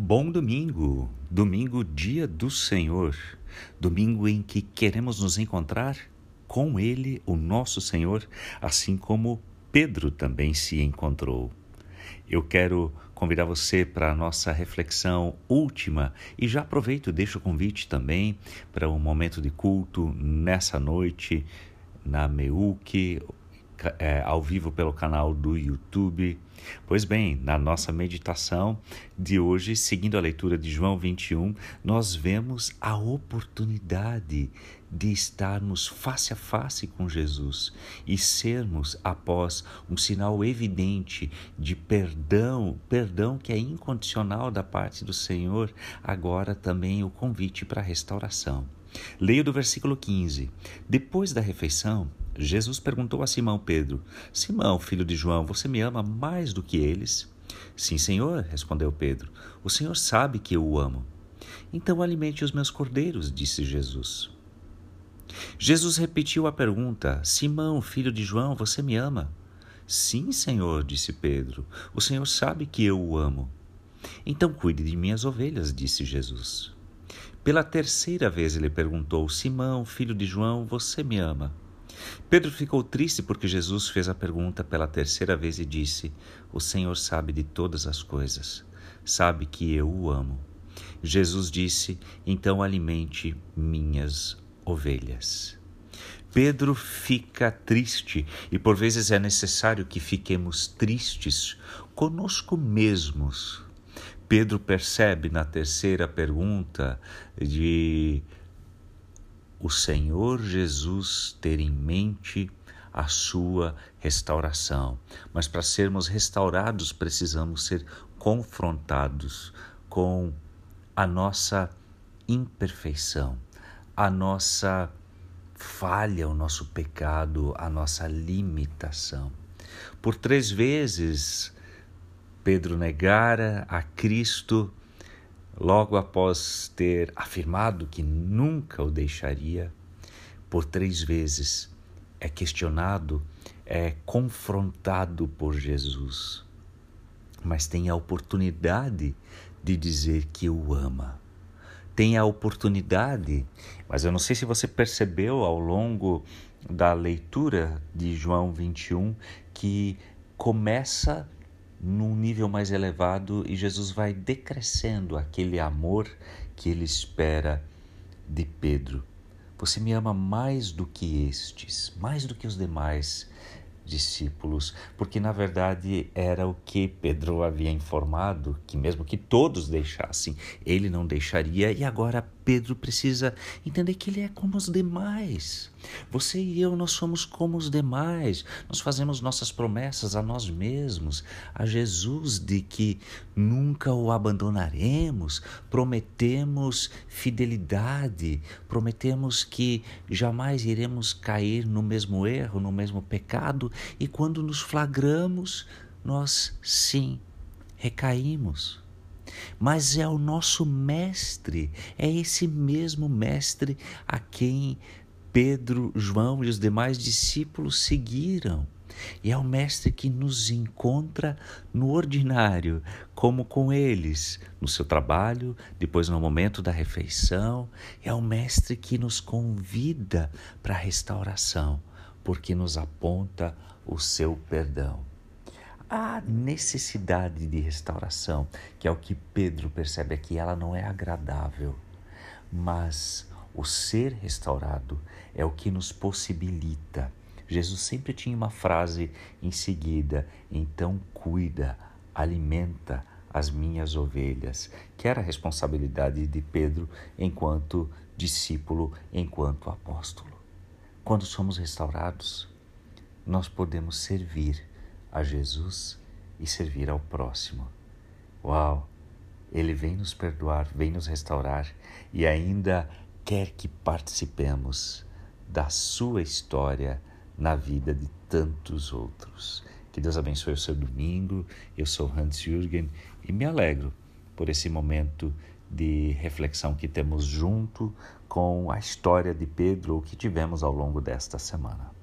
Bom domingo, domingo, dia do Senhor, domingo em que queremos nos encontrar com Ele, o nosso Senhor, assim como Pedro também se encontrou. Eu quero convidar você para a nossa reflexão última e já aproveito, deixo o convite também para um momento de culto nessa noite na MEUC, é, ao vivo pelo canal do YouTube. Pois bem, na nossa meditação de hoje, seguindo a leitura de João 21, nós vemos a oportunidade de estarmos face a face com Jesus e sermos, após um sinal evidente de perdão, perdão que é incondicional da parte do Senhor, agora também o convite para a restauração. Leio do versículo 15. Depois da refeição, Jesus perguntou a Simão Pedro: Simão, filho de João, você me ama mais do que eles? Sim, Senhor, respondeu Pedro. O Senhor sabe que eu o amo. Então alimente os meus cordeiros, disse Jesus. Jesus repetiu a pergunta: Simão, filho de João, você me ama? Sim, Senhor, disse Pedro. O Senhor sabe que eu o amo. Então cuide de minhas ovelhas, disse Jesus. Pela terceira vez ele perguntou: Simão, filho de João, você me ama? Pedro ficou triste porque Jesus fez a pergunta pela terceira vez e disse: O Senhor sabe de todas as coisas, sabe que eu o amo. Jesus disse: Então alimente minhas ovelhas. Pedro fica triste e por vezes é necessário que fiquemos tristes conosco mesmos. Pedro percebe na terceira pergunta de o Senhor Jesus ter em mente a sua restauração. Mas para sermos restaurados, precisamos ser confrontados com a nossa imperfeição, a nossa falha, o nosso pecado, a nossa limitação. Por três vezes, Pedro negara a Cristo logo após ter afirmado que nunca o deixaria, por três vezes é questionado, é confrontado por Jesus, mas tem a oportunidade de dizer que o ama. Tem a oportunidade, mas eu não sei se você percebeu ao longo da leitura de João 21 que começa num nível mais elevado e Jesus vai decrescendo aquele amor que ele espera de Pedro. Você me ama mais do que estes, mais do que os demais discípulos, porque na verdade era o que Pedro havia informado, que mesmo que todos deixassem, ele não deixaria, e agora Pedro precisa entender que ele é como os demais. Você e eu, nós somos como os demais. Nós fazemos nossas promessas a nós mesmos, a Jesus, de que nunca o abandonaremos, prometemos fidelidade, prometemos que jamais iremos cair no mesmo erro, no mesmo pecado, e quando nos flagramos, nós sim recaímos mas é o nosso Mestre, é esse mesmo Mestre a quem Pedro, João e os demais discípulos seguiram. E é o Mestre que nos encontra no ordinário, como com eles, no seu trabalho, depois no momento da refeição. É o Mestre que nos convida para a restauração, porque nos aponta o seu perdão a necessidade de restauração, que é o que Pedro percebe aqui, ela não é agradável, mas o ser restaurado é o que nos possibilita. Jesus sempre tinha uma frase em seguida: então cuida, alimenta as minhas ovelhas, que era a responsabilidade de Pedro enquanto discípulo, enquanto apóstolo. Quando somos restaurados, nós podemos servir a Jesus e servir ao próximo. Uau! Ele vem nos perdoar, vem nos restaurar e ainda quer que participemos da sua história na vida de tantos outros. Que Deus abençoe o seu domingo. Eu sou Hans Jürgen e me alegro por esse momento de reflexão que temos junto com a história de Pedro, que tivemos ao longo desta semana.